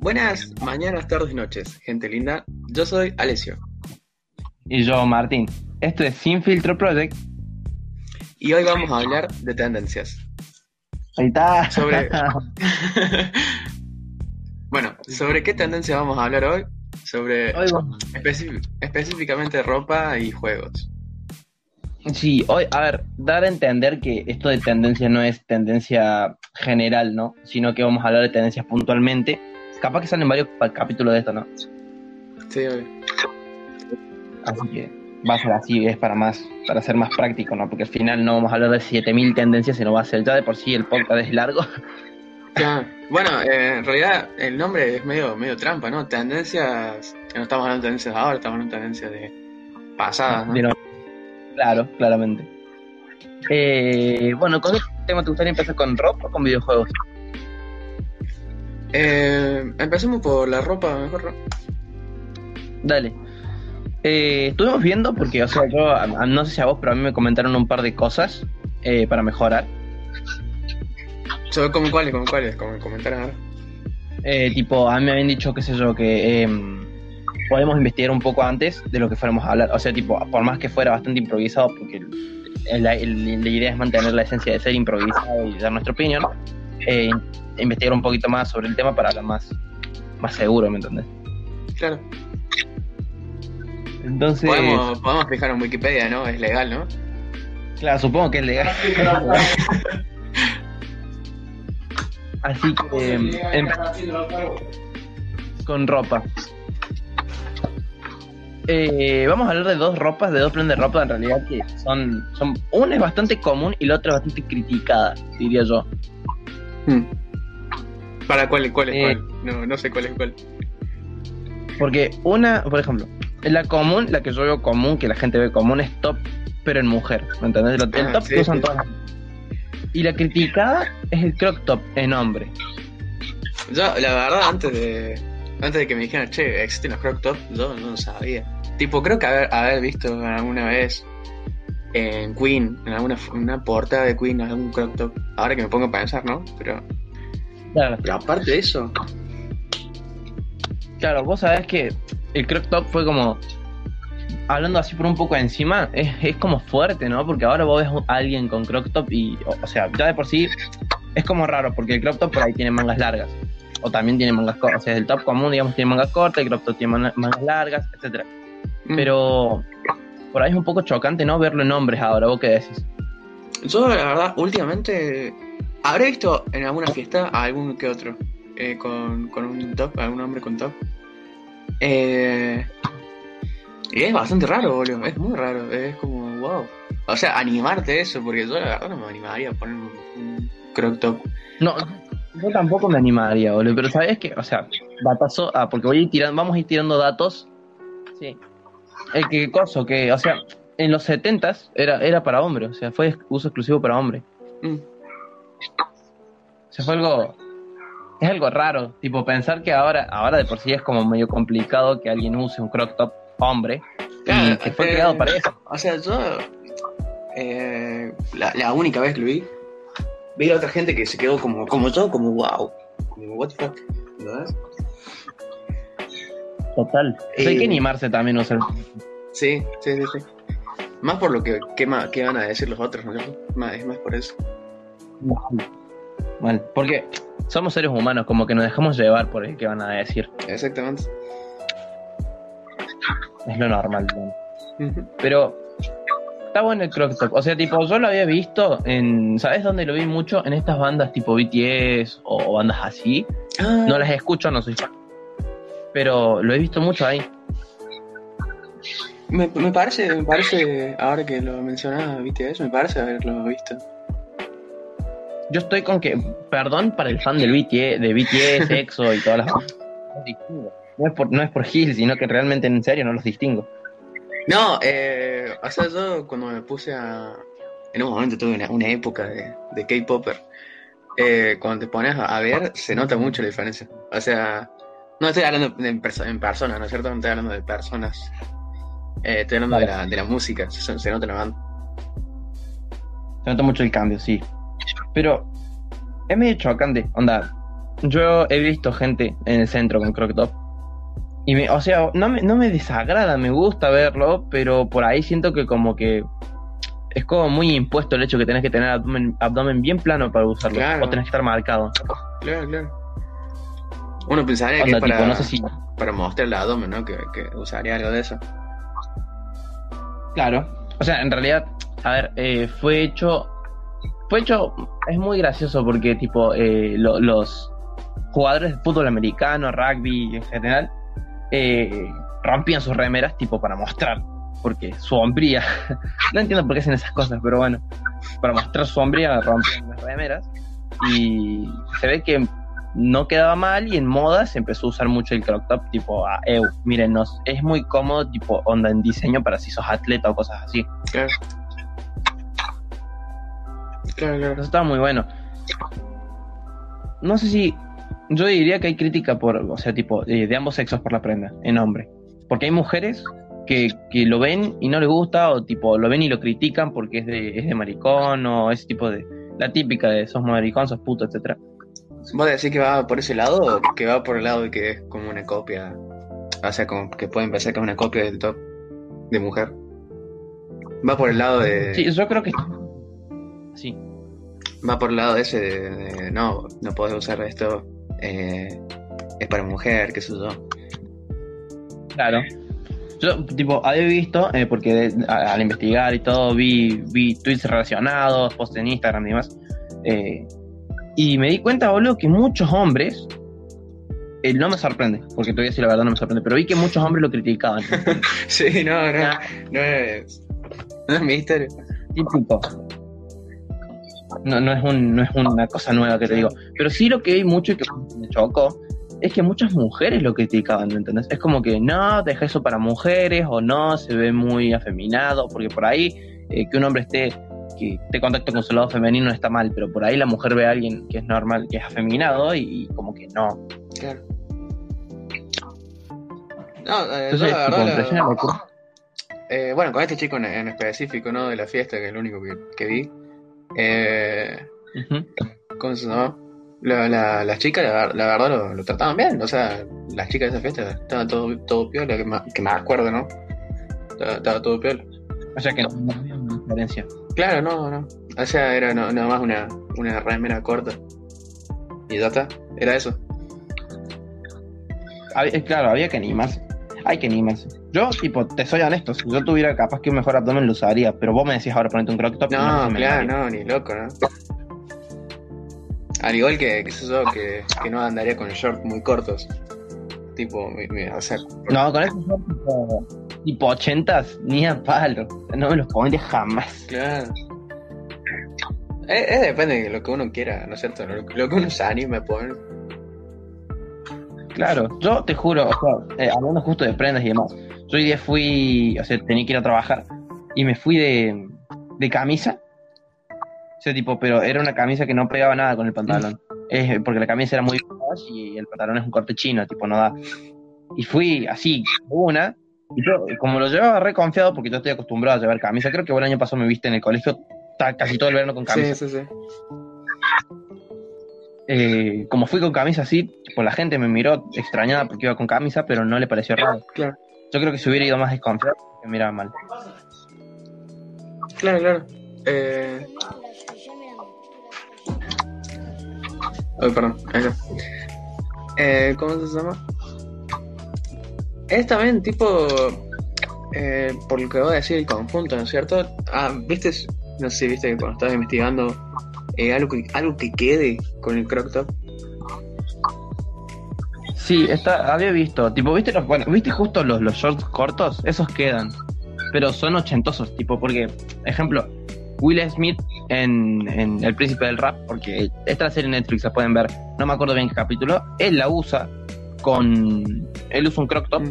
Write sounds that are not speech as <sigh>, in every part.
Buenas mañanas, tardes y noches, gente linda. Yo soy Alessio. Y yo, Martín. Esto es Sin Filtro Project. Y hoy vamos a hablar de tendencias. Ahí está. Sobre. <laughs> bueno, ¿sobre qué tendencia vamos a hablar hoy? Sobre específicamente ropa y juegos. Sí, hoy, a ver, dar a entender que esto de tendencia no es tendencia general, ¿no? Sino que vamos a hablar de tendencias puntualmente. Capaz que salen varios capítulos de esto, ¿no? Sí, obvio. Así que va a ser así, es para más, para ser más práctico, ¿no? Porque al final no vamos a hablar de 7000 tendencias, sino va a ser ya de por sí el podcast es largo. <laughs> Claro. Bueno, eh, en realidad el nombre es medio, medio trampa, ¿no? Tendencias. No estamos hablando de tendencias de ahora, estamos hablando de tendencias de pasadas, ¿no? Pero- claro, claramente. Eh, bueno, ¿con qué tema te gustaría empezar con rock o con videojuegos? Eh, empecemos por la ropa, mejor. ¿no? Dale. Eh, estuvimos viendo, porque, o sea, yo a- a- no sé si a vos, pero a mí me comentaron un par de cosas eh, para mejorar. ¿Sobre como cuáles? ¿Como cuáles? Como comentaron ahora. Eh, tipo, a mí me habían dicho, qué sé yo, que em, podemos investigar un poco antes de lo que fuéramos a hablar. O sea, tipo, por más que fuera bastante improvisado, porque la, la idea es mantener la esencia de ser improvisado y dar nuestra opinión, eh, investigar un poquito más sobre el tema para hablar más, más seguro, ¿me entendés? Claro. Entonces, Podemos, podemos fijar en Wikipedia, ¿no? Es legal, ¿no? claro, supongo que es legal. <laughs> Así que, em, empe- con ropa. Eh, vamos a hablar de dos ropas, de dos prendas de ropa en realidad que son, son una es bastante común y la otra es bastante criticada, diría yo. Hmm. ¿Para cuál, cuál es Eh. cuál? No, no sé cuál es cuál. Porque una, por ejemplo, la común, la que yo veo común, que la gente ve común es top, pero en mujer, ¿me entendés? El, Ah, top sí, que usan sí. todas las Y la criticada es el crop top en hombre. Yo, la verdad, antes de antes de que me dijeran, che, existen los crop top, yo no lo sabía. Tipo, creo que haber, haber visto alguna vez en Queen, en alguna una portada de Queen, algún crop top. Ahora que me pongo a pensar, ¿no? Pero, Claro, pero aparte de eso, claro, vos sabés que el crop top fue como, hablando así por un poco encima, es, es como fuerte, ¿no? Porque ahora vos ves a alguien con crop top y, o, o sea, ya de por sí es como raro, porque el crop top por ahí tiene mangas largas. O también tiene mangas cortas. O sea, el top común, digamos, tiene mangas cortas, el crop top tiene man- mangas largas, etcétera. mm, Pero por ahí es un poco chocante, ¿no? Verlo en hombres ahora, ¿vos qué decís? yo, la verdad, últimamente habré visto en alguna fiesta a algún que otro eh, con, con un top, algún hombre con top. Eh, y es bastante raro, boludo. Es muy raro. Es como, wow. O sea, animarte eso, porque yo la verdad no me animaría a poner un, un crop top. No, yo tampoco me animaría, boludo. Pero ¿sabes qué? O sea, datazo, ah, porque voy a ir tirando, vamos a ir tirando datos. Sí. El que coso, que, o sea, en los 70s era, era para hombre, o sea, fue uso exclusivo para hombre. Mm. O sea, fue algo. Es algo raro, tipo pensar que ahora, ahora de por sí es como medio complicado que alguien use un crop top hombre y que fue eh, creado para eso. O sea, yo. eh, la, la única vez que lo vi, vi a otra gente que se quedó como, como yo, como wow. Como, what the fuck. ¿verdad? Total. O sea, hay Eh, que animarse también a usar. Sí, sí, sí, sí. Más por lo que, que van a decir los otros, ¿no? Más- Es más por eso. Mal, porque somos seres humanos, como que nos dejamos llevar por el que van a decir. Exactamente. Es lo normal. Pero está bueno el crop top. O sea, tipo, yo lo había visto en. ¿Sabes dónde lo vi mucho? En estas bandas tipo BTS o bandas así. Ah, No las escucho, no soy fan. Pero lo he visto mucho ahí. me, me parece, me parece, ahora que lo mencionaba BTS, me parece haberlo visto. Yo estoy con que, perdón para el fan del BTS, de BTS, <laughs> EXO y todas las bandas. No es por, no es por Gil, sino que realmente en serio no los distingo. No, eh, o sea, yo cuando me puse a... En un momento tuve una, una época de, de K-Popper. Eh, cuando te pones a ver, se nota mucho la diferencia. O sea, no estoy hablando de en, perso- en persona, ¿no es cierto? No estoy hablando de personas. Eh, estoy hablando de, la, de la música, se, se nota la banda. Se nota mucho el cambio, sí. Pero es medio chocante, onda. yo he visto gente en el centro con crop top. Y me, o sea, no me, no me desagrada, me gusta verlo, pero por ahí siento que como que es como muy impuesto el hecho que tenés que tener abdomen, abdomen bien plano para usarlo. Claro. O tenés que estar marcado. Claro, claro. Uno pensaría que para, tipo, no sé si. para mostrar el abdomen, ¿no? Que, que usaría algo de eso. Claro. O sea, en realidad, a ver, eh, fue hecho. Fue hecho. Es muy gracioso porque, tipo, eh, lo- los jugadores de fútbol americano, rugby en general, eh, rompían sus remeras, tipo, para mostrar. Porque su hombría. <laughs> no entiendo por qué hacen esas cosas, pero bueno. Para mostrar su hombría, rompían las remeras. Y se ve que no quedaba mal y en moda se empezó a usar mucho el crop top, tipo, ah, eu, mírennos, es muy cómodo, tipo, onda en diseño para si sos atleta o cosas así. Claro. Claro, claro. Eso estaba muy bueno. No sé si. Yo diría que hay crítica por. O sea, tipo, eh, de ambos sexos por la prenda, en hombre. Porque hay mujeres que, que lo ven y no les gusta, o tipo, lo ven y lo critican porque es de, es de maricón, o ese tipo de. La típica de sos maricón, sos puto, etcétera. ¿Vos decís que va por ese lado o que va por el lado de que es como una copia? O sea, como que pueden pensar que es una copia del top de mujer. Va por el lado de. Sí, yo creo que. Sí. Va por el lado ese de, de, no, no podés usar esto. eh, es para mujer, qué sé yo. Claro. Yo, tipo, había visto, eh, porque de- a- al investigar y todo, vi, vi tweets relacionados, posts en Instagram y demás. eh, y me di cuenta, boludo, que muchos hombres. eh, no me sorprende, porque te voy a decir la verdad, no me sorprende, pero vi que muchos hombres lo criticaban. <laughs> Sí, no, no. No es. No es misterio. Típico. No, no, es un, no es una cosa nueva que te digo. Pero sí lo que vi mucho y que me chocó es que muchas mujeres lo criticaban, ¿me entendés? Es como que no, deja eso para mujeres o no, se ve muy afeminado, porque por ahí eh, que un hombre esté que esté contacto con su lado femenino no está mal, pero por ahí la mujer ve a alguien que es normal, que es afeminado y, como que no. Claro. No, eh, Entonces, yo la verdad. me la- eh, bueno, con este chico en, en específico, ¿no? De la fiesta, que es lo único que, que vi. Eh, Ujú. ¿Cómo se llama? La, la, las chicas, la, ver- la verdad, lo, lo trataban bien. O sea, las chicas de esa fiesta estaban todo, todo piola, que, ma- que me acuerdo, ¿no? Estaba, estaba todo piola. O sea que no, diferencia. Claro, no, no. O sea, era no- nada más una, una remera corta. Y ya está, era eso. Había- eh, claro, había que animarse. Hay que animarse. Yo, tipo, te soy honesto, si yo tuviera capaz que un mejor abdomen lo usaría, pero vos me decís ahora ponerte un crop top. No, me claro, no, ni loco, ¿no? Al igual que, que sé yo, que, que no andaría con shorts muy cortos. Tipo, mi- mi- o sea, No, con esos shorts tipo, tipo 80 ni a palo. No me los pondría jamás. claro. Es, es depende de lo que uno quiera, ¿no es cierto? Lo, lo que uno se anime a poner. Claro, yo te juro, o sea, eh, hablando justo de prendas y demás, yo hoy día fui, o sea, tenía que ir a trabajar y me fui de, de camisa. O sea, tipo, pero era una camisa que no pegaba nada con el pantalón. Es porque la camisa era muy y el pantalón es un corte chino, tipo, no da. Y fui así, una, y yo, como lo llevaba re confiado, porque yo estoy acostumbrado a llevar camisa, creo que el año pasado me viste en el colegio casi todo el verano con camisa. Sí, sí, sí. Eh, como fui con camisa así, tipo, la gente me miró extrañada porque iba con camisa, pero no le pareció raro. Claro, Yo creo que si hubiera ido más desconfiado, me miraba mal. claro, claro. Eh... Ay, perdón, está. Eh, ¿Cómo se llama? Es también tipo, eh, por lo que voy a decir, el conjunto, ¿no es cierto? Ah, viste, no sé viste que cuando estabas investigando eh, algo, que, algo que quede con el crop top. Sí, está, había visto, tipo, viste los, bueno, viste justo los, los shorts cortos, esos quedan, pero son ochentosos, tipo, porque, ejemplo, Will Smith en, en El Príncipe del Rap, porque esta la serie de Netflix la pueden ver, no me acuerdo bien qué capítulo, él la usa con, él usa un crop top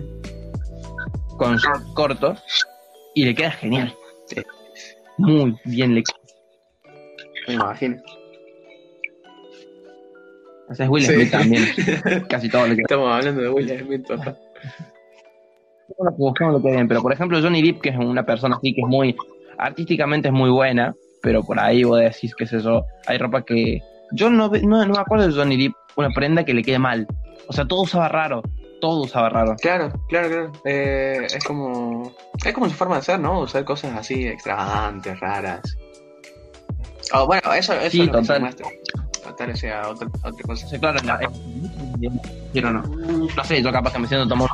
con shorts cortos y le queda genial. Muy bien le Me imagino. O sea, es Will Sí. Smith también. <laughs> Casi todo lo que Estamos hablando de Will Smith, que busquemos lo que bien, pero por ejemplo Johnny Depp, que es una persona así que es muy, artísticamente es muy buena, pero por ahí vos decís, qué sé yo, hay ropa que, yo no, no, no me acuerdo de Johnny Depp una prenda que le quede mal. O sea, todo usaba raro, todo usaba raro. Claro, claro, claro. Eh, es como. Es como su forma de ser, ¿no? Usar cosas así extravagantes, raras. Oh, bueno, eso, eso Sí, es lo que total. muestra. Total, o sea, otra, otra cosa. sea, claro, la, pero no. No sé, yo capaz que me siento tomar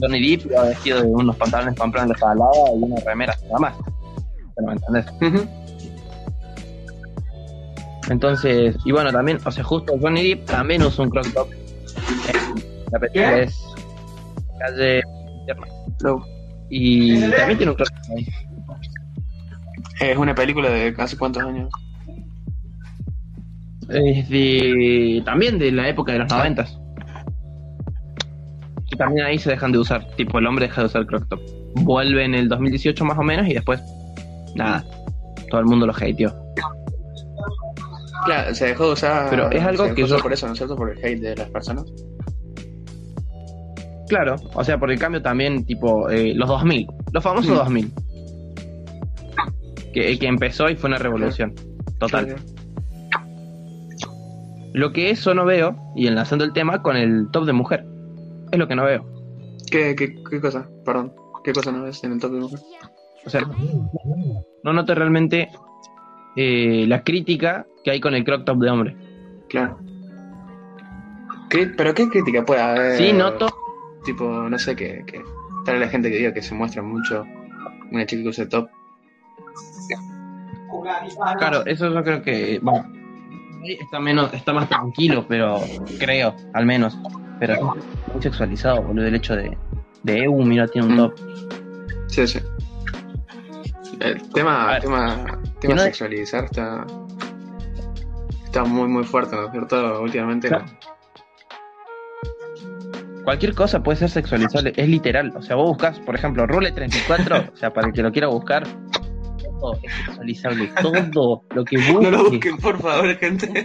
Johnny Depp pero vestido de unos pantalones comprados en la salada y una remera nada más. Pero me entendés. Ujú. Entonces, y bueno, también, o sea, justo Johnny Depp también usa un crop top. Eh, La película ¿Qué? es calle. No. Y también tiene un crop top ahí. Es una película de hace cuántos años. Es de, también de la época de los noventas. Y también ahí se dejan de usar, tipo el hombre deja de usar crop top. Vuelve en el 2018 más o menos y después, nada, todo el mundo lo hateó. Claro, se dejó de usar. Pero es algo se que yo- por eso, ¿no es cierto? Por el hate de las personas. Claro, o sea, por el cambio también, tipo, eh, los 2000, los famosos Mm. 2000. Que, que empezó y fue una revolución. Total. Sí, sí. Lo que eso no veo, y enlazando el tema con el top de mujer, es lo que no veo. ¿Qué, qué, qué cosa? Perdón. ¿Qué cosa no ves en el top de mujer? O sea, no noto realmente eh, la crítica que hay con el crop top de hombre. Claro. ¿Pero qué crítica puede haber? Sí, noto, Tipo, no sé, que, que tal la gente que diga que se muestra mucho una chica que usa top. claro, eso yo creo que, bueno, está menos, está más tranquilo, pero creo, al menos. Pero es muy sexualizado, boludo, el hecho de, de EU, mira, tiene un Mm. top. Sí, sí. El tema, tema, tema no- sexualizar está, está muy, muy fuerte, ¿no es cierto? Últimamente. Claro. Cualquier cosa puede ser sexualizable, es literal. O sea, vos buscas, por ejemplo, Rule 34, o sea, para el que lo quiera buscar, todo es sexualizable. Todo lo que busques. No lo busquen, por favor, gente.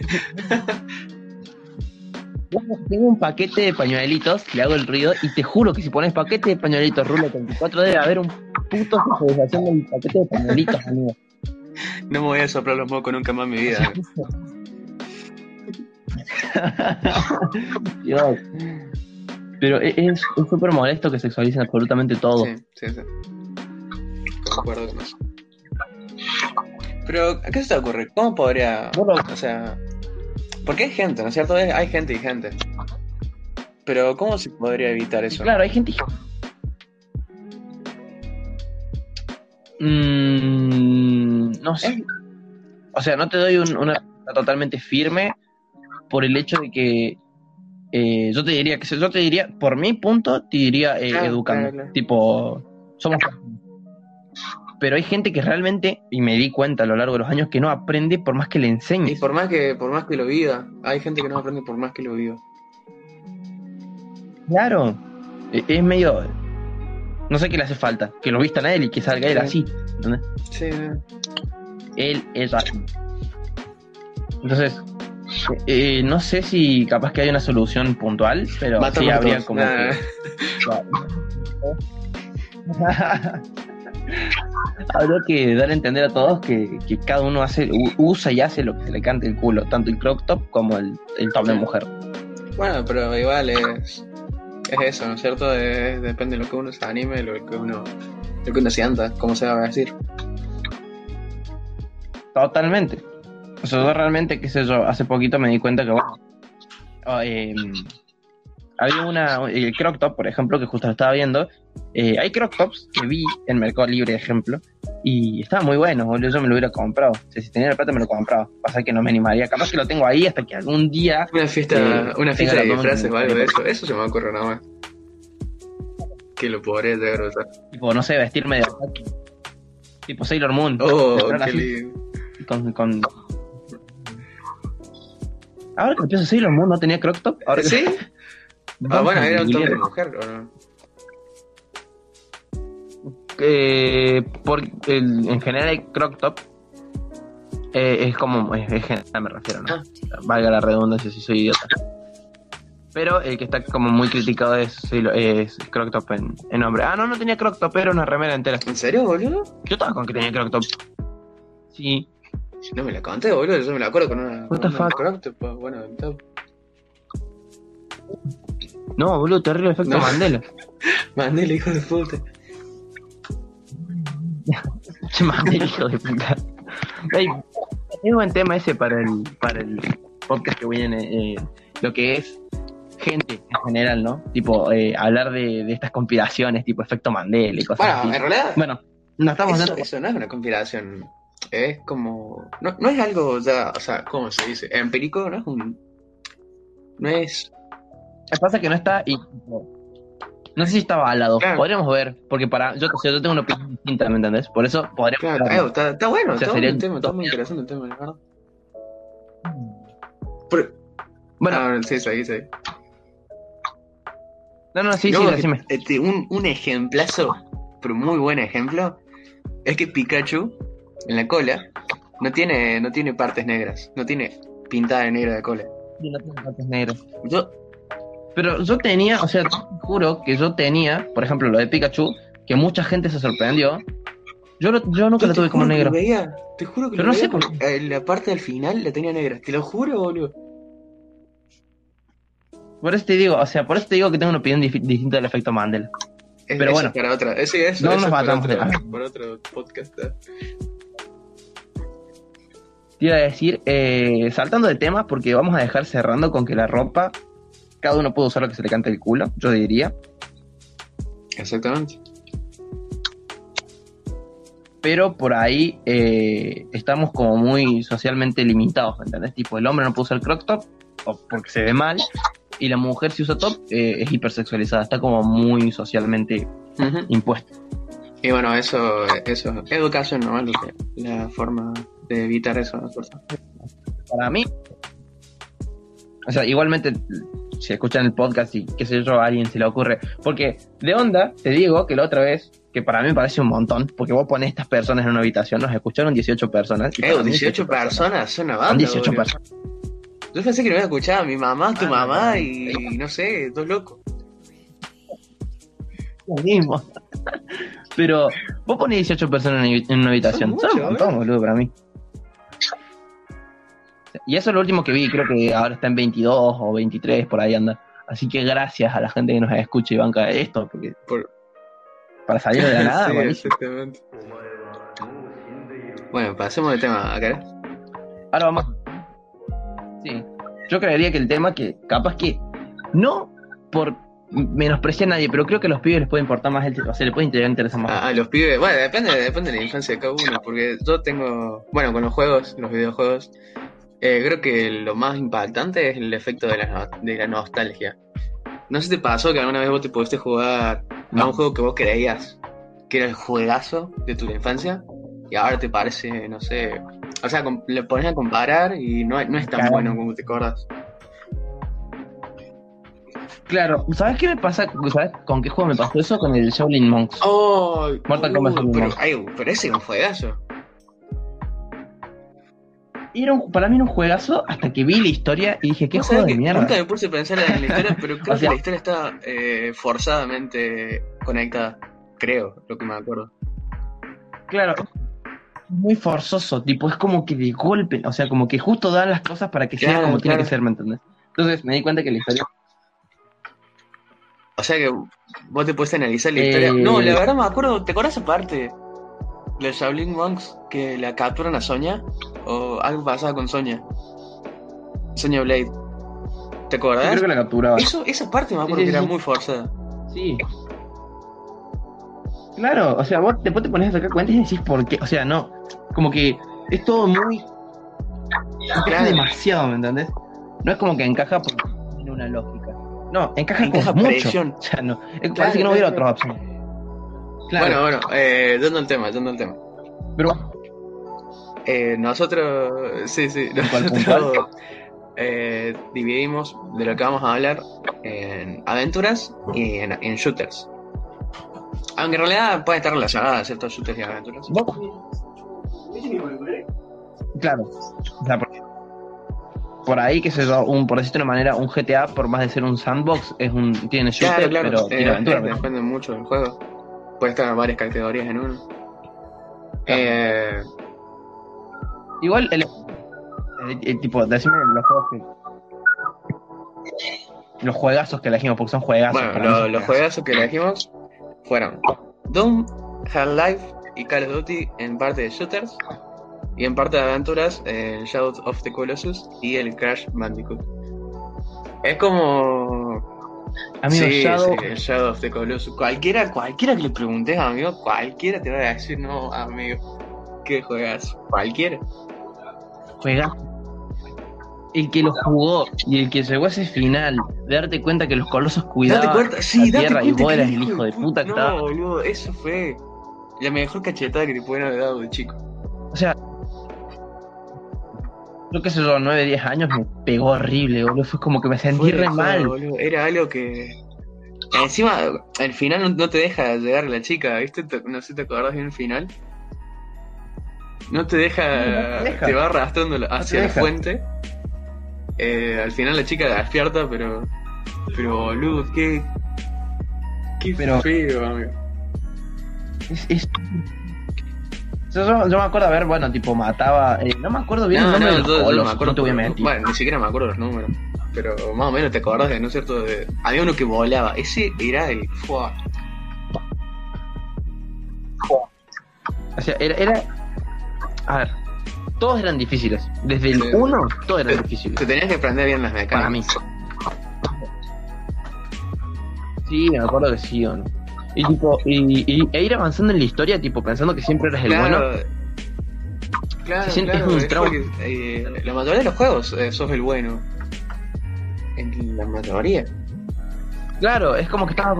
Tengo un paquete de pañuelitos, le hago el ruido y te juro que si pones paquete de pañuelitos Rule 34 debe haber un puto sexualización del paquete de pañuelitos, amigo. No me voy a soplar los mocos nunca más en mi vida. <laughs> <laughs> Dios. Pero e- es súper molesto que sexualicen absolutamente todo. Sí, sí, sí. Concuerdo con eso. Pero, ¿qué se te ocurre? ¿Cómo podría.? Bueno. O sea. Porque hay gente, ¿no es cierto? Hay gente y gente. Pero, ¿cómo se podría evitar eso? Claro, hay gente. Mm, no sé. O sea, no te doy un- una totalmente firme por el hecho de que eh, yo te diría que yo te diría, por mi punto, te diría eh, Claro, educando. claro. Tipo, somos pero hay gente que realmente, y me di cuenta a lo largo de los años, que no aprende por más que le Y enseñes. por más que por más que lo viva, hay gente que no aprende por más que lo viva. Claro. E- Es medio. No sé qué le hace falta. Que lo vistan a él y que salga él Sí. así. ¿entendés? Sí, Él es así. Entonces, eh, no sé si capaz que hay una solución puntual, pero sí habría como Nah. que. <laughs> habría que dar a entender a todos que, que cada uno hace usa y hace lo que se le cante el culo, tanto el crop top como el, el top de mujer. Bueno, pero igual es, es eso, ¿no es cierto? Es- depende de lo que uno se anime, lo que uno, lo que uno sienta, cómo se va a decir. Totalmente. O sea, yo realmente, qué sé yo, hace poquito me di cuenta que, bueno, oh, eh, había una, el crop top, por ejemplo, que justo lo estaba viendo. eh, hay crop tops que vi en Mercado Libre, ejemplo, y estaban muy buenos, boludo. Yo me lo hubiera comprado. O sea, si tenía la plata, me lo compraba. Pasa que no me animaría. Capaz que lo tengo ahí hasta que algún día. Una fiesta, Eh, una fiesta de disfraces o algo de eso, eso se me ocurre nada más. Que lo podría llegar a usar. Tipo, no sé, vestirme de. Tipo Sailor Moon. Oh, qué lindo. con, con... Ahora que pienso Sailor Moon no tenía crop top. Ahora que- ¿Sí? Ah, <laughs> bueno, era un top de mujer, ¿o no? Eh, por, el- en general el crop top eh, es como es, es general me refiero ¿no? Ah. valga la redundancia si soy idiota pero el que está como muy criticado es, es crop top en, en hombre ah no no tenía crop top era una remera entera ¿En serio, boludo? yo estaba con que tenía crop top sí No me la conté, boludo, yo me la acuerdo con una, What the una fuck? pues, bueno. No, boludo, terrible efecto No. Mandela. <laughs> Mandela, hijo de puta. <laughs> Mandela, hijo de puta. Ey, es buen tema ese para el, para el podcast que viene, eh, lo que es gente en general, ¿no? Tipo, eh, hablar de, de estas conspiraciones, tipo efecto Mandela y cosas Bueno, así. en realidad, Bueno, no estamos eso, eso no es una conspiración. Es como. No, no es algo ya. O sea, ¿cómo se dice? Empírico, no es un. No es. Pasa que no está y... No sé si está avalado. Claro. Podríamos ver, porque para yo, yo tengo una opinión distinta, ¿me entendés? Por eso podríamos Claro, ver. está, bueno, O sea, está el tema, está muy interesante el tema, la verdad. Pero- Bueno, ah, sí, sí, sí. no, no, sí, Luego, sí, decime. este, un, un ejemplazo, pero muy buen ejemplo, es que Pikachu, en la cola, no tiene, no tiene partes negras, no tiene pintada de negra de cola. Sí, no tiene partes negras. Yo, Pero yo tenía, o sea, te juro que yo tenía, por ejemplo, lo de Pikachu, que mucha gente se sorprendió. Yo, lo- yo nunca yo lo te tuve como negro. lo veía, te juro que Pero lo no sé por la parte del final la tenía negra, te lo juro, boludo. Por eso te digo, o sea, por eso te digo que tengo una opinión distinta del efecto Mandela. Es, Pero bueno. para otra, ese, eso, No eso nos matamos otro, de- <laughs> para otro podcast. ¿eh? Te iba a decir, eh, saltando de temas, porque vamos a dejar cerrando con que la ropa, cada uno puede usar lo que se le cante el culo, yo diría. Exactamente. Pero por ahí eh, estamos como muy socialmente limitados, ¿me entendés? Tipo, el hombre no puede usar crop top o porque se ve mal, y la mujer si usa top eh, es hipersexualizada, está como muy socialmente Ujú. impuesta. Y bueno, eso, eso, educación, ¿no? La forma de evitar eso. Para mí, o sea, igualmente, si escuchan el podcast y qué sé yo, a alguien se le ocurre, porque de onda, te digo que la otra vez, que para mí me parece un montón, porque vos pones estas personas en una habitación, nos escucharon 18 personas. y Eh, para mí 18 personas, son una Son banda. 18 personas. Yo pensé que no iba a escuchar a mi mamá, tu Ah, mamá no. y, no sé, dos locos. lo mismo. <laughs> Pero vos pones 18 personas en una habitación. Son Son, un montón, boludo, para mí. Y eso es lo último que vi, creo que ahora está en 22 o 23, por ahí anda. Así que gracias a la gente que nos escucha y banca esto, porque Por- para salir de la nada, <laughs> Sí, exactamente. Bueno, pasemos de tema acá. Ahora vamos. Sí. Yo creería que el tema que capaz que no por menospreciar a nadie, pero creo que a los pibes les puede importar más el o sea, les puede interesar más. A, a los pibes, bueno, depende, depende de la infancia de cada uno, porque yo tengo, bueno, con los juegos, los videojuegos, eh, creo que lo más impactante es el efecto de la, no- de la nostalgia. No sé si te pasó que alguna vez vos te pudiste jugar a un juego que vos creías que era el juegazo de tu infancia y ahora te parece, no sé, o sea, le pones a comparar y no, no es tan Claro. bueno como te acordás. Claro, ¿sabes qué me pasa? ¿Sabes con qué juego me pasó eso? Con el Shaolin Monks. Oh, Mortal Kombat uh, pero, uno. ay, pero ese es un juegazo. Era un- para mí era un juegazo hasta que vi la historia y dije, ¿qué juego de mierda? Nunca me puse a pensar en la historia, pero <laughs> creo O sea- que la historia está eh, forzadamente conectada. Creo, lo que me acuerdo. Claro, muy forzoso, tipo, es como que de golpe, o sea, como que justo dan las cosas para que sea Claro, como tiene que ser, ¿me entendés? Entonces me di cuenta que la historia O sea que vos te puedes analizar la Eh, historia. No, la verdad me acuerdo, ¿te acuerdas esa parte? Los Shaolin Monks que la capturan a Sonya. O algo pasaba con Sonya. Sonya Blade. ¿Te yo acordás? creo que la capturaba. Eso, esa parte me acuerdo Sí, sí, que era muy forzada. Sí. Claro, o sea, vos después te pones a sacar cuentas y decís por qué, o sea, no, como que es todo muy... Encaja Claro. demasiado, ¿me entendés? No es como que encaja porque tiene una lógica. No, encaja, Encaja con mucho. O sea, no, Claro, parece que no hubiera claro. otra opción. Claro, Bueno, bueno, eh, yendo al tema, yendo al tema. pero Eh, nosotros, sí, sí, ¿Cuál nosotros <laughs> eh, dividimos de lo que vamos a hablar en aventuras y en, en shooters. Aunque en realidad puede estar relacionada a ciertos shooters y aventuras. vos... Claro, o sea, porque por ahí, que sé yo, un, por decirte de una manera, un GTA, por más de ser un sandbox, es un tiene shooter, Claro, claro, pero eh, tiene aventura. depende mucho del juego. Puede estar en varias categorías en uno. Eh, Igual, el, el- el tipo, decime los juegos que. los juegazos que elegimos, porque son juegazos. Bueno, para mí lo- son los juegazos que elegimos fueron Doom, Half-Life y Call of Duty en parte de shooters y en parte de aventuras eh, Shadow of the Colossus y el Crash Bandicoot. Es como... Amigo, sí, Shadow, sí, el Shadow of the Colossus. Cualquiera, cualquiera que le preguntes, amigo, cualquiera te va a decir, no, amigo, qué juegas. Cualquiera. juega. El que lo jugó y el que llegó a ese final, de darte cuenta que los colosos cuidaban cuenta, sí, la tierra y vos que eras el hijo de puta que No, estaba. boludo, eso fue la mejor cachetada que te pueden haber dado de chico. O sea, yo qué sé yo, 9, 10 años me pegó horrible, boludo. Fue como que me sentí re mal. boludo. Era algo que. Encima, al final no, no te deja llegar la chica, ¿viste? Te- No sé si te acordás bien el final. No te deja. No, no te deja. va arrastrando la- hacia la deja. fuente. Eh, al final la chica despierta, pero. Pero boludo, qué. Qué Pero- feo, amigo. Es, es- Yo, me acuerdo, a ver, bueno, tipo, mataba. eh, no me acuerdo bien el nombre yo- yo colosos, me acuerdo, no te voy a mentir. Bueno, ni siquiera me acuerdo los números. Pero más o menos te acordás de, ¿no es cierto? De, había uno que volaba. Ese era el. ¡fua! O sea, era, era. A ver, todos eran difíciles. Desde el Sí. 1, todos eran Te difíciles. tenías que aprender bien las mecánicas. Para mí. Sí, me acuerdo que sí, o no. Y tipo, y, y- e ir avanzando en la historia, tipo, pensando que siempre eres el bueno. Claro, Se siente claro, un es trauma. porque, eh, la mayoría de los juegos eh, sos el bueno. En la mayoría. Claro, es como que estaba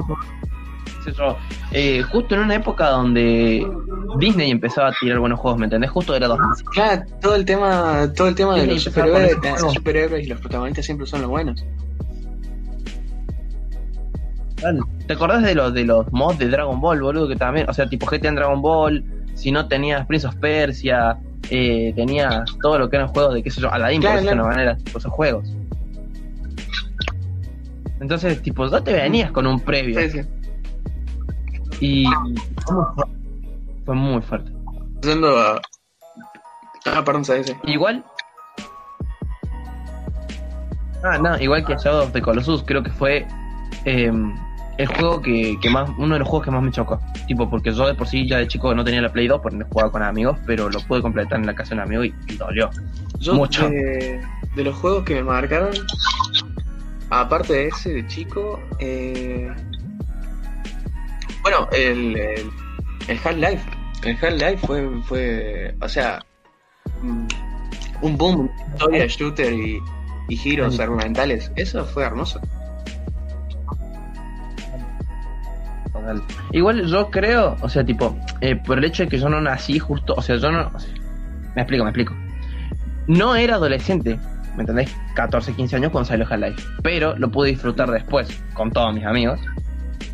eh, justo en una época donde Disney empezaba a tirar buenos juegos, ¿me entendés? Justo era 2000. Claro, todo el tema, todo el tema de los superhéroes, superhéroes y los protagonistas siempre son los buenos. ¿Te acordás de los de los mods de Dragon Ball, boludo? Que también, o sea, tipo GTA en Dragon Ball, si no tenías Prince of Persia, eh, tenías todo lo que eran juegos de, qué sé yo, Aladdin, Claro, por claro. una manera, tipo esos juegos. Entonces, tipo, ya te venías con un previo. Sí, sí. Y fue muy fuerte. Yendo a. Ah, perdón, ¿sabes? Igual. Ah, no, igual que Shadow of the Colossus, creo que fue eh, el juego que, que más, uno de los juegos que más me chocó. Tipo, porque yo de por sí ya de chico no tenía la Play 2 porque no jugaba con amigos, pero lo pude completar en la casa de un amigo y, y dolió. Yo, Mucho. De, de los juegos que me marcaron, aparte de ese de chico, eh, bueno, el, el, el Half-Life. El Half-Life fue, fue, o sea, mm, un boom, historia shooter y, y giros argumentales. Eso fue hermoso. Igual yo creo, o sea, tipo, eh, por el hecho de que yo no nací justo, o sea, yo no. o me explico, me explico. No era adolescente, ¿me entendéis? 14, 15 años cuando salió Half-Life, pero lo pude disfrutar después con todos mis amigos.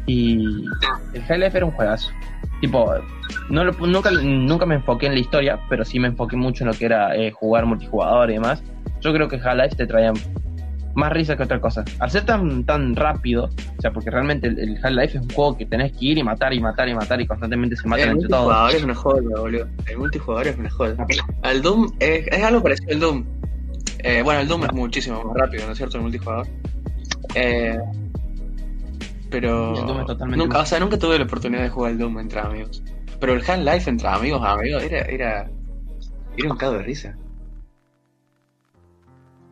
Y el Half-Life era un juegazo. Tipo, no nunca, nunca me enfoqué en la historia, pero sí me enfoqué mucho en lo que era eh, jugar multijugador y demás. Yo creo que Half-Life te traía más risa que otra cosa. Al ser tan, tan rápido, o sea, porque realmente el, el Half-Life es un juego que tenés que ir y matar y matar y matar y constantemente se matan El entre todos. multijugador es una joda, boludo. El multijugador es una joda. Al Doom es, es algo parecido al Doom. Eh, bueno, el Doom es muchísimo más rápido, ¿no es cierto? El multijugador. Eh, pero el Doom es totalmente nunca, o sea, nunca tuve la oportunidad de jugar el Doom entre amigos. Pero el Half-Life entre amigos, amigos, era, era, era un cago de risa.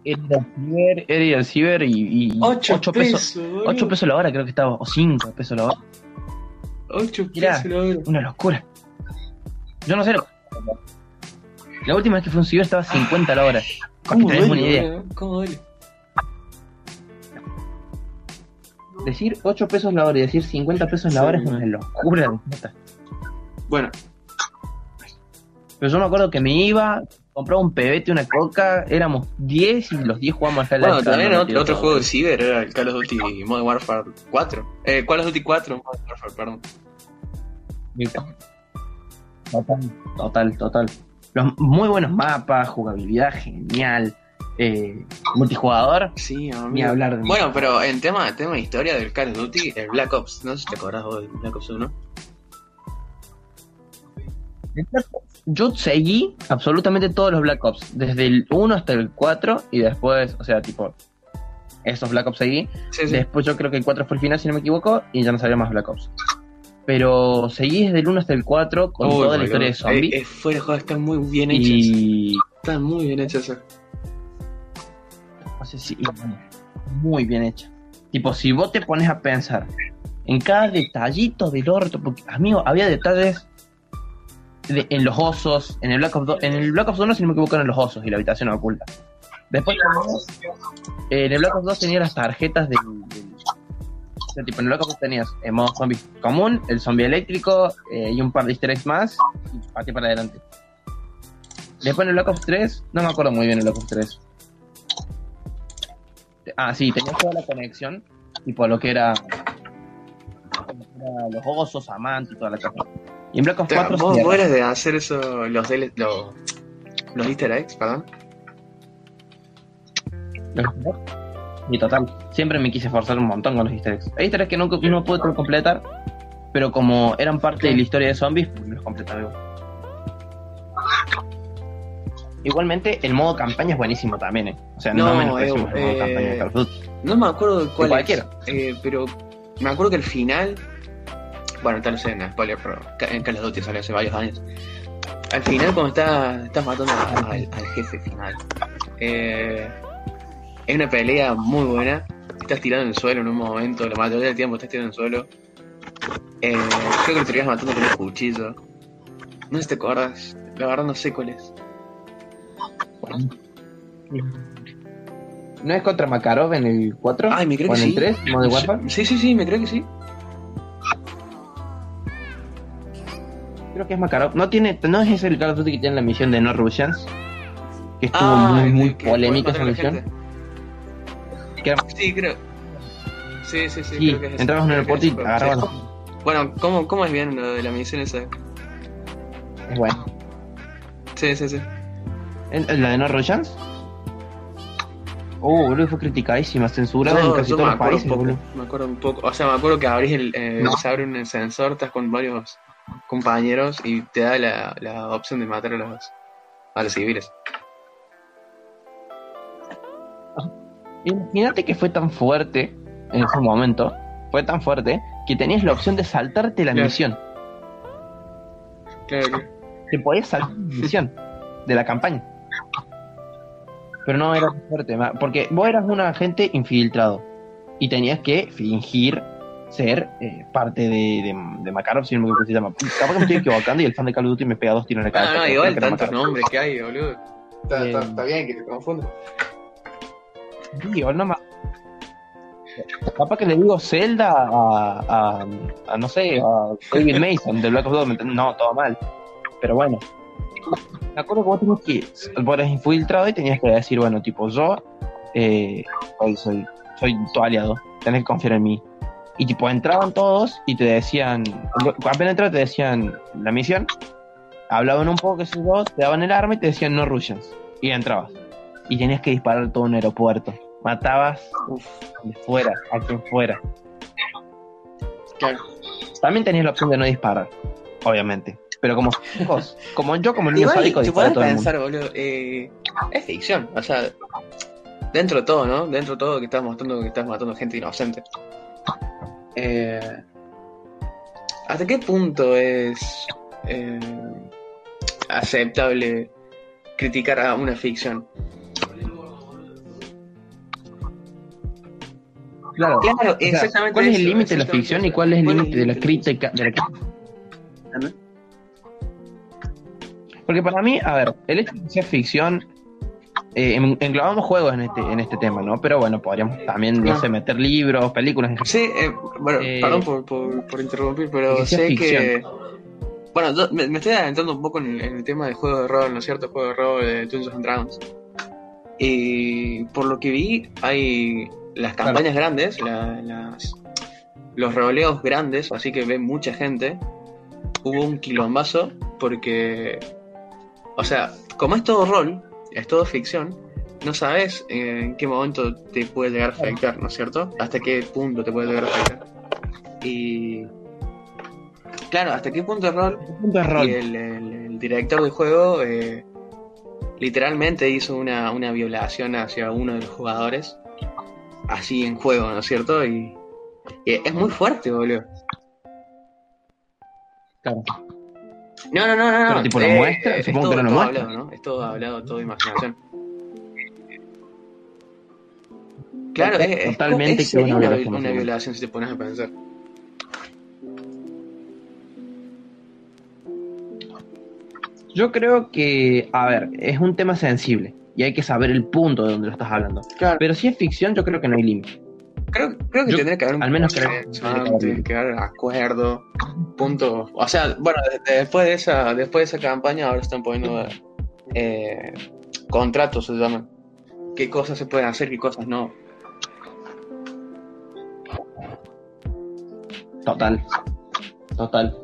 Era el ciber, era el ciber y, y 8 ocho pesos, boludo. 8 pesos la hora creo que estaba, o 5 pesos la hora. 8 Mirá. pesos la hora. Una locura. Yo no sé lo La última vez que fue un ciber estaba 50 la hora. Para que ¿Cómo tenés una idea. ¿Cómo duele? Decir 8 pesos la hora y decir 50 pesos la hora es una locura de. Bueno, Pero yo me acuerdo que me iba, compraba un pebete, una coca, éramos 10 y los 10 jugábamos al bueno Half-Life. también cada uno otro, otro juego de Ciber era el Call of Duty Modern Warfare 4. Eh, Call of Duty 4 Modern Warfare, perdón. Total, total, total. Los muy buenos mapas, jugabilidad genial, eh, multijugador, Sí, amigo. ni hablar de Bueno, pero en tema, tema de historia del Call of Duty, el Black Ops, no sé si te acordás vos del Black Ops 1. Yo seguí absolutamente todos los Black Ops, desde el 1 hasta el 4 y después, o sea, tipo, esos Black Ops seguí. Sí, sí. Después yo creo que el 4 fue el final, si no me equivoco, y ya no salió más Black Ops. Pero seguí desde el 1 hasta el 4 con toda la historia de zombies. Eh, eh, joda, están muy bien hechas. y. Están muy bien hechas. No sé si. Muy bien hecha. Tipo, si vos te pones a pensar en cada detallito del orto, porque, amigo, había detalles de- en los osos, en el Black Ops 2, en el Black Ops 1, si no me equivoco, eran los osos y la habitación oculta. Después, eh, en el Black Ops 2 tenía las tarjetas o sea, tipo, en el Black Ops 2 tenías el modo zombie común, el zombie eléctrico eh, y un par de easter eggs más, y pate para adelante. Después en el Black Ops 3, no me acuerdo muy bien el Black Ops 3. Ah, sí, tenía toda la conexión, tipo lo que era, lo que era los osos, amantes y toda la cosa. Y en Black Ops O sea, 4 vos, vos eres de hacer eso, los, DL los, los easter eggs, perdón. Y total, siempre me quise forzar un montón con los easter eggs. Hay easter eggs que no, no pude completar, pero como eran parte de la historia de zombies, pues los completaba igual. Igualmente, el modo campaña es buenísimo también, ¿eh? O sea, no, No, eh, el modo eh, campaña de Call of Duty. No me acuerdo de cuál De es, cualquiera. eh, pero me acuerdo que el final, bueno, tal vez en spoiler, pero en Call of Duty salió hace varios años. Al final, cuando estás, estás matando al, al jefe final, eh, es una pelea muy buena. Estás tirando en el suelo en un momento, la mayoría del tiempo estás tirando en el suelo. Eh, creo que lo terminas matando con un cuchillo. No sé si te acuerdas, la verdad no sé cuál es. ¿No es contra Makarov en el 4? Ay, me creo ¿O que en el sí. 3? ¿Modern Warfare? Sí, sí, sí, me creo que sí. Creo que es Makarov. No tiene, no es ese el Call of Duty que tiene la misión de No Russians. Que estuvo Ah, muy, el muy polémica esa misión. era- Sí, creo. Sí, sí, sí. sí, creo que es entrabas en que aeropuerto y agarrabas. Bueno, ¿cómo, ¿cómo es bien lo de la misión esa? Es bueno. Sí, sí, sí. ¿En- en ¿La de No Russians? Oh, boludo, fue criticadísima, censurada en Yo, casi todos los países, poco. boludo. Me acuerdo un poco. O sea, me acuerdo que abrís el. eh, No. Se abre un sensor, estás con varios compañeros y te da la, la opción de matar a los, a los civiles. Imagínate que fue tan fuerte en ese momento, fue tan fuerte, que tenías la opción de saltarte la Claro. misión. Claro. Te podías saltar la misión de la campaña. Pero no era tan fuerte, porque vos eras un agente infiltrado y tenías que fingir ser eh, parte de, de, de Makarov, si no me equivoco, se llama. Capaz que me estoy equivocando y el fan de Call of Duty me pega dos tiros en la cabeza. No, no, igual tantos nombres que hay, boludo. Está, está- está bien que te confundo. Digo, no me- Capaz que le digo Zelda a, a, a, no sé, a David Mason de Black Ops 2, ¿me entendés? no, todo mal. Pero bueno, me acuerdo que vos tenías que, vos eras infiltrado y tenías que decir, bueno, tipo, yo eh, soy, soy, soy tu aliado, tenés que confiar en mí. Y tipo, entraban todos y te decían, apenas entraban te decían la misión, hablaban un poco, qué sé yo, te daban el arma y te decían no Russians. Y entrabas. Y tenías que disparar todo un aeropuerto. Matabas Uf, fuera, a quien fuera. claro. También tenías la opción de no disparar, obviamente. Pero como como yo, como niño sádico, te mundo. pensar, boludo, eh, es ficción, o sea, dentro de todo, ¿no? Dentro de todo que estás mostrando que estás matando gente inocente. Eh, ¿Hasta qué punto es eh, aceptable criticar a una ficción? Claro. Claro, exactamente. ¿Cuál es el límite de la ficción y cuál es el ¿Cuál límite de la crítica? De la? Porque para mí, a ver, el hecho de que sea ficción, eh, en- englobamos juegos en este, en este tema, ¿no? Pero bueno, podríamos también, no sé, meter libros, películas. en Sí, eh, bueno, Eh, perdón por, por, por interrumpir, pero que sé ficción. que. Bueno, yo me, me estoy adentrando un poco en el, en el tema de juego de rol, ¿no es cierto? Juego de rol de Dungeons and Dragons. Y por lo que vi, hay las Claro. campañas grandes, la- las, los roleos grandes, así que ve mucha gente. Hubo un quilombazo porque. O sea, como es todo rol, es todo ficción, no sabes en qué momento te puede llegar a afectar, ¿no es cierto? Hasta qué punto te puede llegar a afectar. Y. Claro, hasta qué punto es rol. punto de rol. Y el, el- el director del juego eh, literalmente hizo una, una violación hacia uno de los jugadores así en juego, ¿no es cierto? Y, y es muy fuerte, boludo. Claro. No, no, no, no. Pero tipo, ¿lo Eh, muestra? es Supongo todo, que no lo muestra. hablado, ¿no? Es todo hablado, todo imaginación. Claro, es, es- Totalmente es, que una violación, una violación si te pones a pensar. Yo creo que, a ver, es un tema sensible y hay que saber el punto de donde lo estás hablando. Claro. Pero si es ficción, yo creo que no hay límite. Creo, creo que Yo- tendría que haber un al menos creo que tendría que ¿no? haber Tiene que haber acuerdo, punto. O sea, bueno, de- de- después de esa, después de esa campaña ahora están poniendo eh, contratos, se llaman. ¿Qué cosas se pueden hacer, qué cosas no? Total. Total.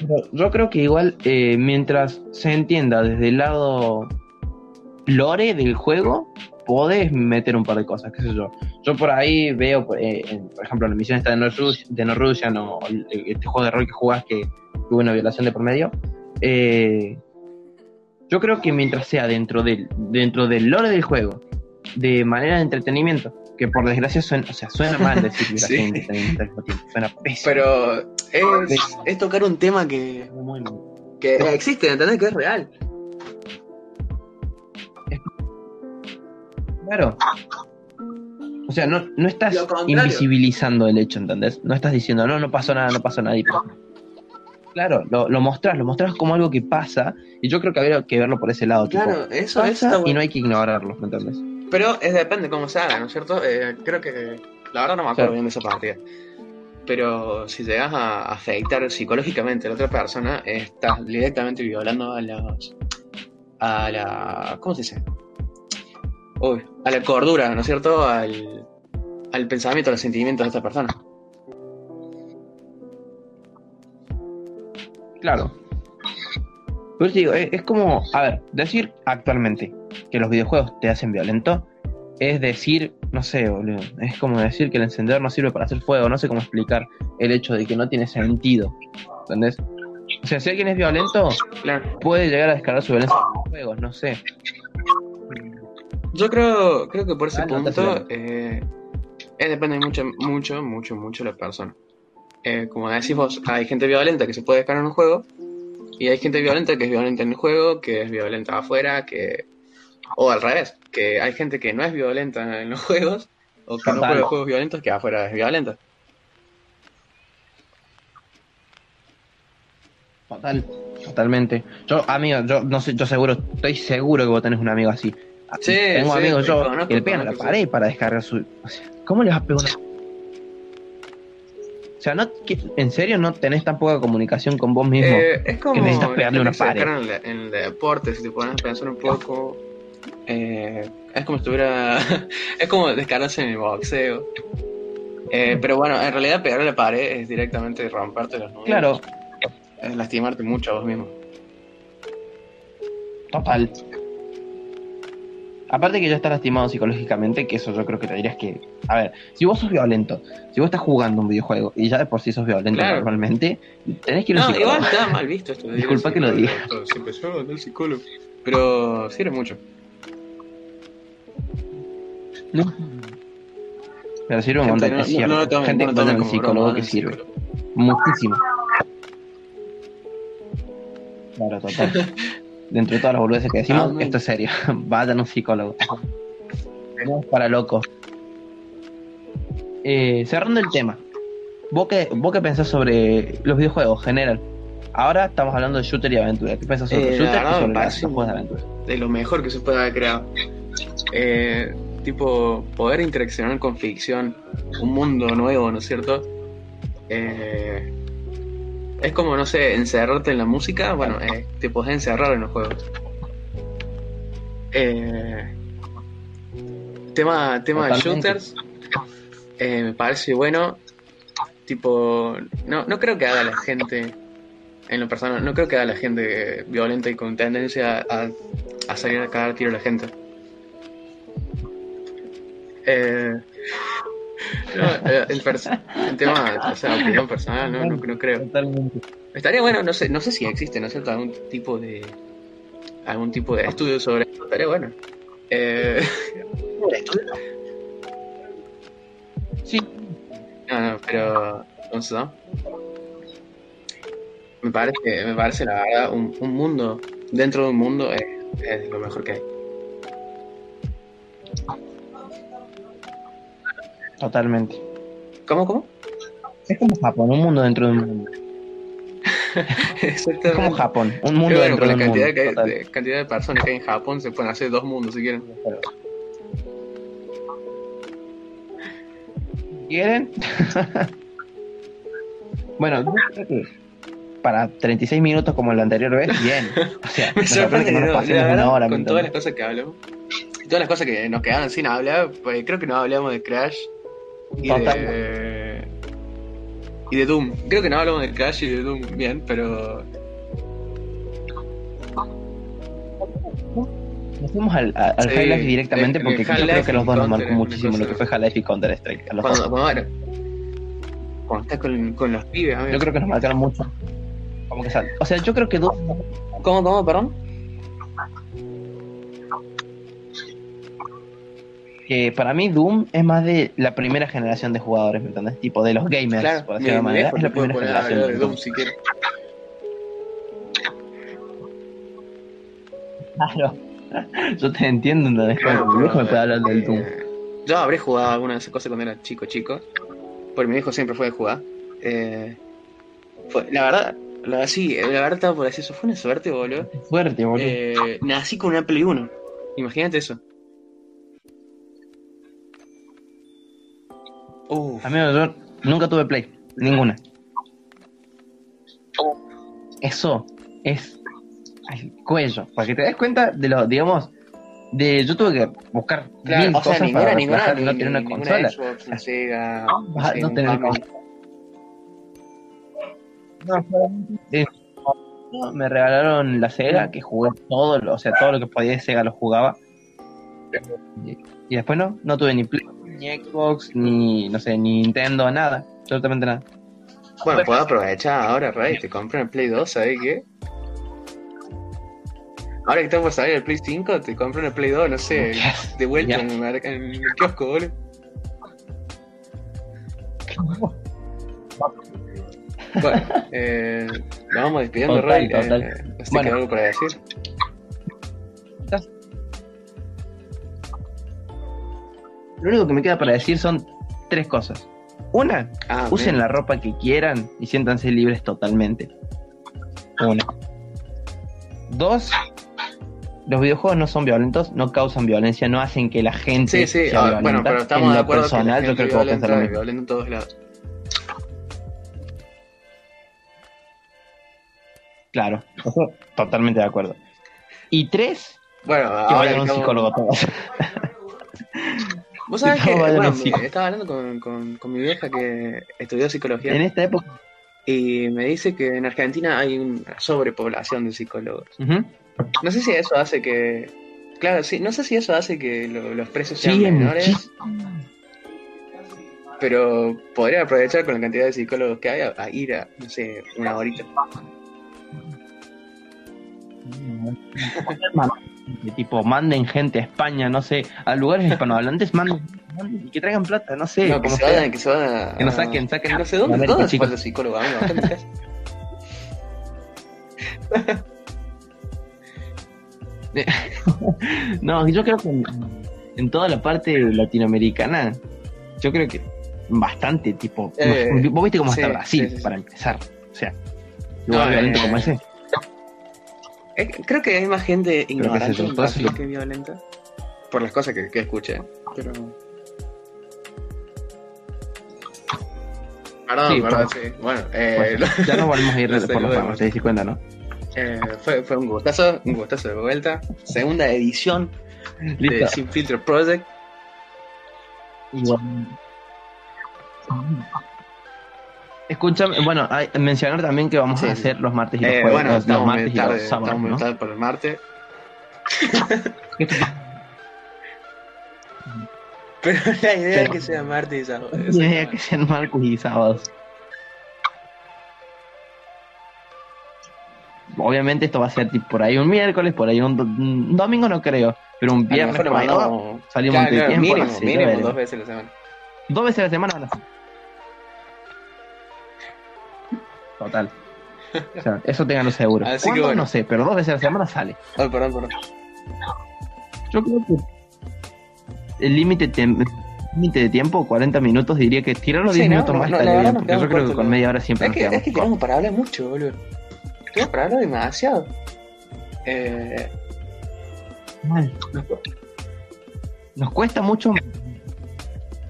Pero yo creo que igual, eh, mientras se entienda desde el lado lore del juego, podés meter un par de cosas, qué sé yo. Yo por ahí veo, eh, en- por ejemplo, la misión esta de No, Rus- de no Russian o este juego de rol que jugás que tuvo una violación de por medio. eh, yo creo que mientras sea dentro del, dentro del lore del juego, de manera de entretenimiento, que por desgracia suena, o sea, suena mal <laughs> decir Sí. entretenimiento suena pésimo. Pero es, es tocar un tema que, que existe, ¿entendés? Que es real. Claro. O sea, no, no estás invisibilizando el hecho, ¿entendés? No estás diciendo, no, no pasó nada, no pasó nada. y. Claro, lo, lo mostrás, lo mostrás como algo que pasa, y yo creo que habría que verlo por ese lado. tipo, Claro, eso, pasa eso y bueno. no hay que ignorarlo, ¿me entendés? Pero es depende cómo se haga, ¿no es cierto? Eh, creo que. La verdad no me acuerdo Claro. bien de esa partida. Pero si llegas a afectar psicológicamente a la otra persona, estás directamente violando a las. a la. ¿Cómo se dice? Uy, a la cordura, ¿no es cierto? Al, al pensamiento, a los sentimientos de esta persona. Claro. Pero te digo, es, es como, a ver, decir actualmente que los videojuegos te hacen violento es decir, no sé, boludo, es como decir que el encendedor no sirve para hacer fuego, no sé cómo explicar el hecho de que no tiene sentido, ¿entendés? O sea, si alguien es violento, Claro. puede llegar a descargar su violencia en los juegos, no sé. Yo creo, creo que por ese Ah, no, punto eh, es depende mucho, mucho, mucho, mucho de la persona. Eh, como decís vos, hay gente violenta que se puede descargar en un juego y hay gente violenta que es violenta en el juego, que es violenta afuera, que o al revés, que hay gente que no es violenta en los <laughs> juegos o que no Total. juega juegos violentos que afuera es violenta. Total, totalmente. Yo, amigo, yo no sé, yo seguro, estoy seguro que vos tenés un amigo así. Sí, Tengo sí, amigos yo conozco, que le pegan a la pared para descargar su. O sea, ¿cómo le vas a pegar una.? O sea, no, ¿en serio no tenés tan poca comunicación con vos mismo? Eh, es como que necesitas pegarle la una pared. En, el- en el deporte, si te pones a pensar un poco, eh, es como si estuviera, <laughs> es como descargarse en el boxeo. Eh, pero bueno, en realidad pegarle a la pared es directamente romperte los nudillos. Claro, Es lastimarte mucho a vos mismo. total. Aparte que ya estás lastimado psicológicamente, que eso yo creo que te dirías que. A ver, si vos sos violento, si vos estás jugando un videojuego y ya de por sí sos violento Claro. normalmente, tenés que ir a un No, psicólogo. igual está mal visto esto. <laughs> de Disculpa que lo diga. Se empezó a el psicólogo. Pero sirve mucho. No. Pero sirve un montón, no- es no- cierto. no lo tomen- Gente que vaya al psicólogo broma, que sirve. psicólogo. Muchísimo. Claro, total. <laughs> Dentro de todas las boludeces que decimos, Ah, esto es serio. <laughs> Vayan a un psicólogo. Es para locos. Eh, cerrando el tema. ¿Vos qué, ¿Vos qué pensás sobre los videojuegos en general? Ahora estamos hablando de shooter y aventura. ¿Qué pensás sobre Eh, shooter y sobre los juegos de aventura? de lo mejor que se puede haber creado. Eh, tipo, poder interaccionar con ficción, un mundo nuevo, ¿no es cierto? Eh, es como, no sé, encerrarte en la música, bueno, eh, te podés encerrar en los juegos. Eh, tema tema de shooters, eh, me parece bueno. Tipo, no, no creo que haga la gente, en lo personal, no creo que haga la gente violenta y con tendencia a, a salir a cagar tiro a la gente. Eh, no, eh, el, pers- el tema, o sea, opinión personal, no, no, no creo. Totalmente. Estaría bueno, no sé, no sé si existe, ¿no es cierto? Algún tipo de algún tipo de estudio sobre esto, estaría bueno. Eh, No, no, pero. Me parece, me parece la verdad, un, un mundo dentro de un mundo es, es lo mejor que hay. Totalmente. ¿Cómo, cómo? Es como Japón, un mundo dentro de un mundo. Exactamente. <laughs> Es como Japón, un mundo bueno, dentro con de un mundo. que hay- total. de, cantidad de personas que hay en Japón se pueden hacer dos mundos si quieren. ¿Quieren? <laughs> bueno, yo creo que para 36 minutos como la anterior vez, bien. O sea, <laughs> Me sorprende que no no, nos pasemos verdad, una hora. ¿me con todas las cosas que hablamos y todas las cosas que nos quedaron sin hablar, pues creo que no hablamos de Crash y de, y de Doom. Creo que no hablamos de Crash y de Doom bien, pero Nos fuimos al, al Sí, Half-Life directamente el- porque el yo creo que los dos nos marcó muchísimo lo que fue Half-Life y Counter-Strike. cuando, bueno, cuando estás con, con los pibes, amigo. Yo creo que nos marcaron mucho. Como que sal- O sea, yo creo que Doom ¿Cómo, cómo, perdón? Que para mí Doom es más de la primera generación de jugadores, ¿me entendés? Tipo de los gamers, Claro, por decirlo de manera. Es la primera generación de Doom Doom. si. Claro. <laughs> Yo te entiendo, mi viejo me puede hablar del eh, Doom. Yo habré jugado alguna de esas cosas cuando era chico, chico. Porque mi viejo siempre fue de jugar. Eh, fue- la verdad, la, sí, la verdad estaba por decir eso. Fue una suerte, boludo. Fuerte, boludo. Eh, nací con una Play 1. Imagínate eso. Uf, Amigo, yo nunca tuve Play. Ninguna. Eso es al cuello. Para que te des cuenta de lo, digamos, de yo tuve que buscar claro, mil o sea, cosas ninguna, para ninguna, ni, no tener una ninguna consola. Xbox, una Sega, sé, no tener. No, no, me regalaron la Sega, que jugué todo, lo- o sea, todo lo que podía de Sega lo jugaba. Y después no, no tuve ni Play, ni Xbox, ni, no sé, ni Nintendo, nada, absolutamente nada. Bueno, puedo aprovechar ahora, Ray, te compré el Play 2, ¿sabes qué? Ahora que estamos por salir el Play 5, te compré el Play 2, no sé, <laughs> de vuelta en, en el kiosco, boludo. <laughs> Bueno, eh, nos vamos despidiendo, Ray. Eh, si Bueno. algo para decir. Lo único que me queda para decir son tres cosas. Una, Ah, usen bien. la ropa que quieran y siéntanse libres totalmente. Una. Dos, los videojuegos no son violentos, no causan violencia, no hacen que la gente Sí, sí, sea ah, violenta. bueno, pero estamos en de acuerdo personal, que yo la creo gente que vos pensás lo mismo. en todos lados. Claro, totalmente de acuerdo. Y tres, Bueno, que ahora vayan a un psicólogo todos. <laughs> Vos sabés <laughs> que bueno, psicólogo. estaba hablando con, con, con mi vieja que estudió psicología en esta época. y me dice que en Argentina hay una sobrepoblación de psicólogos. No sé si eso hace que. Claro, sí, no sé si eso hace que lo- los precios sean Sí, menores, muchísimo. pero podría aprovechar con la cantidad de psicólogos que hay a, a ir a, no sé, una horita. De tipo, manden gente a España, no sé, a lugares hispanohablantes, manden, manden y que traigan plata, no sé, no, que se vayan, que se vayan a- Que nos saquen, saquen. No sé, ¿dónde, dónde hace falta psicólogo? <laughs> No, yo creo que en, en toda la parte latinoamericana, yo creo que bastante, tipo, Eh, vos viste cómo sí, está Brasil, sí, sí, para empezar, o sea, No, lugar violento eh, como ese. Eh, creo que hay más gente ignorante que violenta. Por las cosas que, que escuché. Pero. Perdón, Sí, perdón, sí. Bueno, eh, Bueno, <laughs> ya nos volvemos a ir por los ramos, te diste cuenta, ¿no? eh, fue, fue un gustazo, un gustazo de vuelta. Segunda edición de. Sin Filter Project. Igual. Escúchame, bueno, hay- mencionar también que vamos Sí, a hacer los martes y los Eh, jueves, bueno, los, martes y los sábados, estamos muy ¿no? tarde por el martes. Pero la idea es que sea martes y sábado. La idea que sean martes y sábados. Obviamente esto va a ser tipo por ahí un miércoles, por ahí un, do- un domingo no creo, pero un viernes cuando mandamos- salimos Claro, de claro, tiempo, mínimo, mínimo dos veces a la semana. Dos veces a la semana Total. O sea, eso tenganlo seguro. Así que bueno. No sé, pero dos veces a la semana sale. Ay, perdón, perdón. Yo creo que el límite límite de tiempo, 40 minutos, diría que tirarlo 10 Sí, ¿no? minutos No, más no, estaría bien, porque yo creo que con media hora siempre Es que, es que tenemos para hablar mucho, boludo. Tenemos para hablar demasiado. Eh, Mal. Nos cuesta mucho.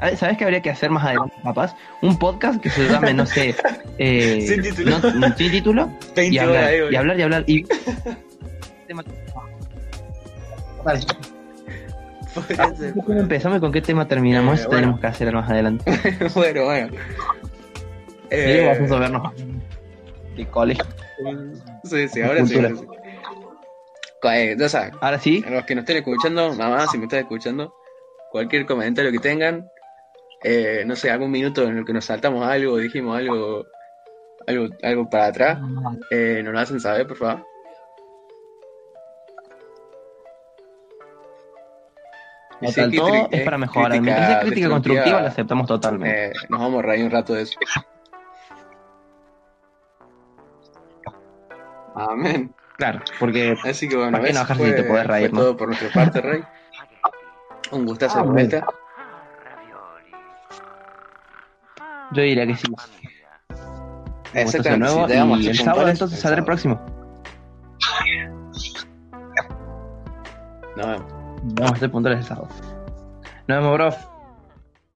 A ver, ¿Sabes qué habría que hacer más adelante, capaz? Un podcast que se llame, no sé. <laughs> eh, Sin título. no- sin título. 20 Y hablar, ahí, y hablar, y hablar. Y... Vale. ¿cómo empezamos con qué tema terminamos? Eh, bueno. tenemos que hacer más adelante. <laughs> bueno, bueno. Sí, Eh, vamos a vernos de colegio. sí, sí, ahora sí. Ahora sí. Eh, ya saben, Ahora sí, a los que nos estén escuchando, mamá, si me estás escuchando, cualquier comentario que tengan, eh, no sé, algún minuto en el que nos saltamos algo, dijimos algo, algo, algo para atrás, eh, nos lo hacen saber, por favor. Hay todo cri- es para mejorar. crítica Mientras sea crítica constructiva, la aceptamos totalmente. eh, nos vamos a reír un rato de eso. Amén. Claro, porque Así que bueno, ¿Para qué enojarse si fue, te podés reír, fue no? todo por nuestra parte, Rey. Un gustazo de Ah, vuelta. Yo diría que sí. Exactamente, nuevo. y el sábado entonces saldrá el próximo. Nos vemos. Vamos a hacer puntuales el sábado. Nos vemos, bro.